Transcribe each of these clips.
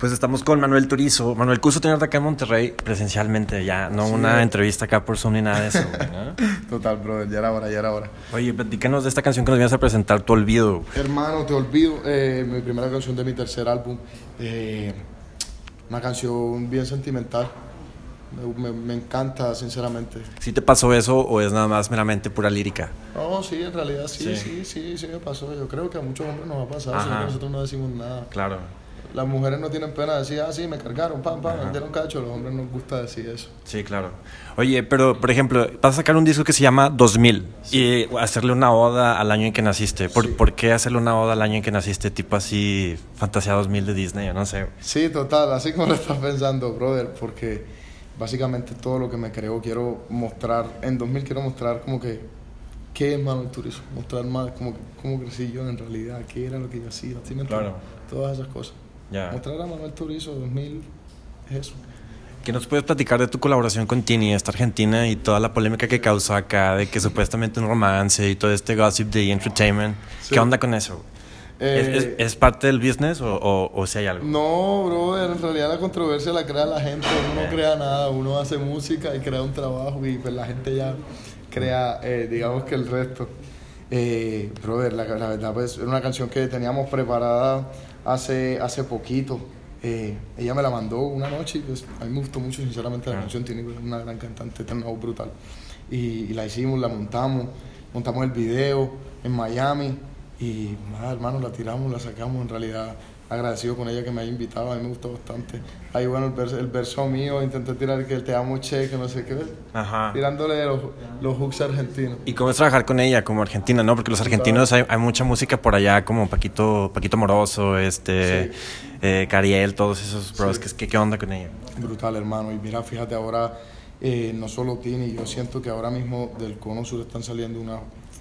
Pues estamos con Manuel Turizo. Manuel, curso tenerte acá en Monterrey presencialmente, ya, no una entrevista acá por Zoom ni nada de eso. Total, brother, ya era hora, ya era hora. Oye, platícanos de esta canción que nos vienes a presentar, Tu Olvido. Hermano, Te Olvido, eh, mi primera canción de mi tercer álbum. Eh, una canción bien sentimental. Me, encanta, sinceramente. ¿Sí te pasó eso o es nada más meramente pura lírica? No, sí, en realidad sí, sí, sí, sí, me pasó. Yo creo que a muchos hombres nos va a pasar, si nosotros no decimos nada. Claro las mujeres no tienen pena de decir, ah, sí, me cargaron, pam, pam, me dieron cacho. Los hombres nos gusta decir eso. Sí, claro. Oye, pero, por ejemplo, vas a sacar un disco que se llama 2000 y hacerle una oda al año en que naciste. ¿Por, ¿Por, qué hacerle una oda al año en que naciste? Tipo así, Fantasía 2000 de Disney, yo no sé. Sí, total, así como lo estás pensando, brother, porque básicamente todo lo que me creo quiero mostrar, en 2000 quiero mostrar como que qué es Manuel Turismo, mostrar más como cómo crecí yo en realidad, qué era lo que yo hacía, claro. todas esas cosas. Mostrar a Manuel Turizo 2000 es eso. ¿Qué nos puedes platicar de tu colaboración con Tini, esta argentina, y toda la polémica que causó acá, de que supuestamente un romance y todo este gossip de entertainment? ¿Qué onda con eso? Eh, ¿Es, parte del business o, o, si hay algo? No, bro, en realidad la controversia la crea la gente, uno no crea nada, uno hace música y crea un trabajo y pues la gente ya crea, eh, digamos que el resto. Eh, brother, la, la verdad, pues era una canción que teníamos preparada hace, hace poquito. Eh, ella me la mandó una noche y pues, a mí me gustó mucho, sinceramente, la ah. canción tiene una gran cantante, tiene una voz brutal. Y, la hicimos, la montamos, montamos el video en Miami y nada, hermano, la tiramos, la sacamos. En realidad, agradecido con ella que me haya invitado, a mí me gustó bastante. Ahí, bueno, el verso, el verso mío, intenté tirar que te amo che, que no sé qué, Ajá. tirándole los, los hooks argentinos. ¿Y cómo es trabajar con ella como argentina, no? Porque los argentinos hay, hay mucha música por allá, como Paquito, Paquito Moroso, este, eh, Cariel, todos esos bros. ¿Qué, ¿Qué onda con ella? Brutal, hermano. Y mira, fíjate ahora, eh, no solo Tini, yo siento que ahora mismo del Cono Sur están saliendo una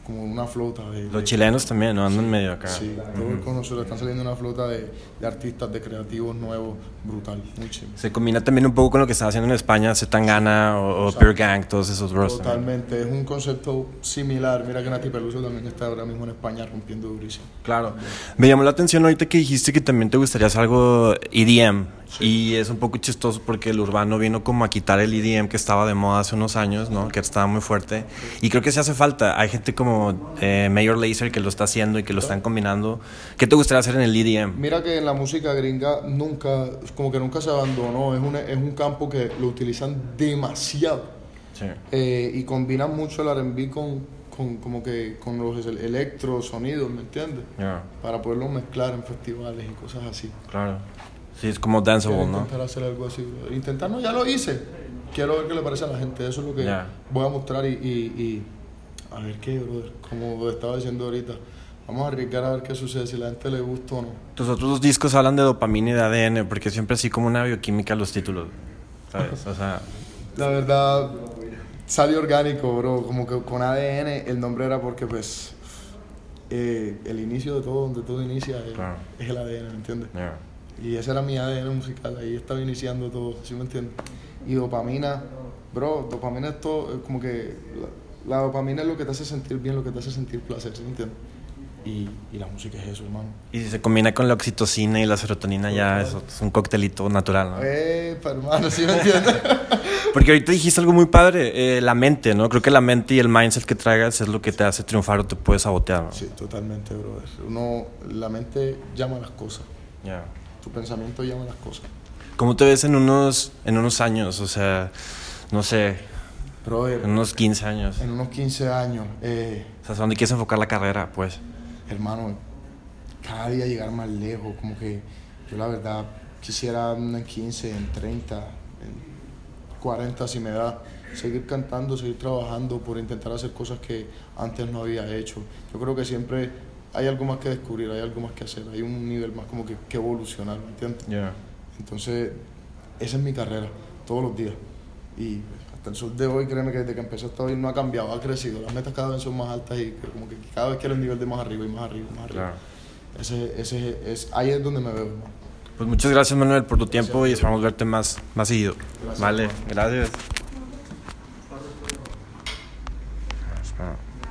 como una flota de... Los chilenos también, ¿no? Andan medio acá. Sí, todo nosotros están saliendo una flota de, de, artistas, de creativos nuevos, brutal, muy Se combina también un poco con lo que está haciendo en España, Zetangana o, o Pure Gang, todos esos bros. Totalmente, es un concepto similar. Mira que Nati Peluso también está ahora mismo en España rompiendo durísimo. Claro. Me llamó la atención ahorita que dijiste que también te gustaría hacer algo EDM. Y es un poco chistoso porque el urbano vino como a quitar el EDM que estaba de moda hace unos años, ¿no? Que estaba muy fuerte. Y creo que se hace falta. Hay gente como eh, Mayor Laser que lo está haciendo y que lo están combinando. ¿Qué te gustaría hacer en el EDM? Mira que en la música gringa nunca, como que nunca se abandonó. Es un, es un campo que lo utilizan demasiado. Sí. Eh, y combinan mucho el R&B con, con, como que con los electro sonidos, ¿me entiendes? Para poderlo mezclar en festivales y cosas así. Claro. Sí, es como danceable, ¿no? Intentar hacer algo así. Intentar, no, ya lo hice. Quiero ver qué le parece a la gente. Eso es lo que voy a mostrar y, y, a ver qué, brother. Como estaba diciendo ahorita. Vamos a arriesgar a ver qué sucede, si la gente le gusta o no. Tus otros dos discos hablan de dopamina y de ADN, porque siempre así como una bioquímica los títulos, ¿sabes? O sea... La verdad, salió orgánico, bro. Como que con ADN el nombre era porque, pues, eh, el inicio de todo, donde todo inicia, es, el ADN, ¿me entiendes? Y ese era mi ADN musical, ahí estaba iniciando todo, ¿sí me entiendes? Y dopamina, bro, dopamina es todo, como que la, dopamina es lo que te hace sentir bien, lo que te hace sentir placer, ¿sí me entiendes? Y, y, la música es eso, hermano. Y si se combina con la oxitocina y la serotonina, ya es, es un coctelito natural, ¿no? Eh, hermano, ¿sí me entiendes? Porque ahorita dijiste algo muy padre, eh, la mente, ¿no? Creo que la mente y el mindset que traigas es lo que te hace triunfar o te puede sabotear, ¿no? Sí, totalmente, brother. Uno, la mente llama las cosas. Ya tu pensamiento llama las cosas. ¿Cómo te ves en unos, en unos años? O sea, no sé, en unos 15 años. En unos 15 años. Eh, o sea, ¿dónde quieres enfocar la carrera, pues? Hermano, cada día llegar más lejos, como que yo la verdad quisiera en 15, en 30, en 40 si me da, seguir cantando, seguir trabajando por intentar hacer cosas que antes no había hecho. Yo creo que siempre hay algo más que descubrir, hay algo más que hacer, hay un nivel más como que, que evolucionar, ¿me entiendes? Entonces, esa es mi carrera, todos los días. Y hasta el sol de hoy, créeme que desde que empezó hasta hoy no ha cambiado, ha crecido. Las metas cada vez son más altas y como que cada vez quiero el nivel de más arriba y más arriba y más arriba. Ese, ese, es, ahí es donde me veo, Pues muchas gracias Manuel por tu tiempo y esperamos verte más, más seguido. vale, gracias.